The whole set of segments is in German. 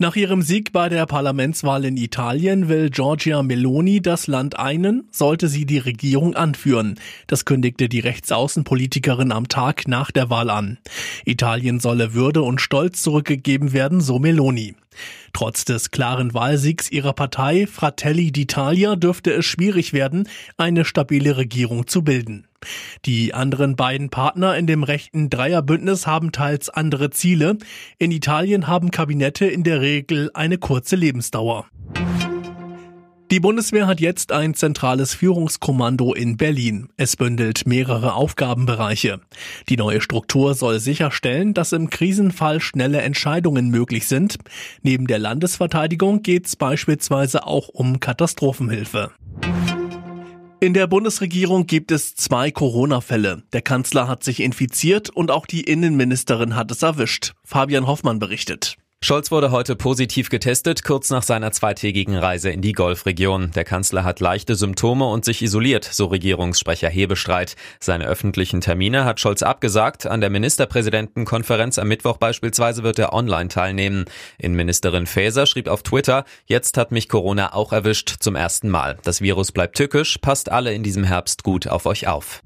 Nach ihrem Sieg bei der Parlamentswahl in Italien will Giorgia Meloni das Land einen, sollte sie die Regierung anführen. Das kündigte die Rechtsaußenpolitikerin am Tag nach der Wahl an. Italien solle Würde und Stolz zurückgegeben werden, so Meloni. Trotz des klaren Wahlsiegs ihrer Partei Fratelli d'Italia dürfte es schwierig werden, eine stabile Regierung zu bilden. Die anderen beiden Partner in dem rechten Dreierbündnis haben teils andere Ziele. In Italien haben Kabinette in der Regel eine kurze Lebensdauer. Die Bundeswehr hat jetzt ein zentrales Führungskommando in Berlin. Es bündelt mehrere Aufgabenbereiche. Die neue Struktur soll sicherstellen, dass im Krisenfall schnelle Entscheidungen möglich sind. Neben der Landesverteidigung geht es beispielsweise auch um Katastrophenhilfe. In der Bundesregierung gibt es zwei Corona-Fälle. Der Kanzler hat sich infiziert und auch die Innenministerin hat es erwischt. Fabian Hoffmann berichtet. Scholz wurde heute positiv getestet, kurz nach seiner zweitägigen Reise in die Golfregion. Der Kanzler hat leichte Symptome und sich isoliert, so Regierungssprecher Hebestreit. Seine öffentlichen Termine hat Scholz abgesagt. An der Ministerpräsidentenkonferenz am Mittwoch beispielsweise wird er online teilnehmen. Innenministerin Faeser schrieb auf Twitter, jetzt hat mich Corona auch erwischt, zum ersten Mal. Das Virus bleibt tückisch, passt alle in diesem Herbst gut auf euch auf.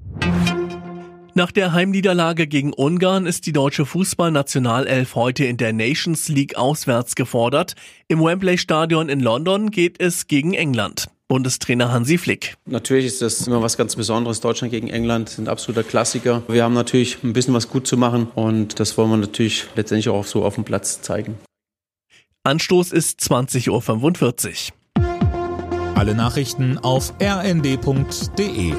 Nach der Heimniederlage gegen Ungarn ist die deutsche Fußballnationalelf heute in der Nations League auswärts gefordert. Im Wembley Stadion in London geht es gegen England. Bundestrainer Hansi Flick. Natürlich ist das immer was ganz Besonderes. Deutschland gegen England sind absoluter Klassiker. Wir haben natürlich ein bisschen was gut zu machen und das wollen wir natürlich letztendlich auch so auf dem Platz zeigen. Anstoß ist 20.45 Uhr. Alle Nachrichten auf rnd.de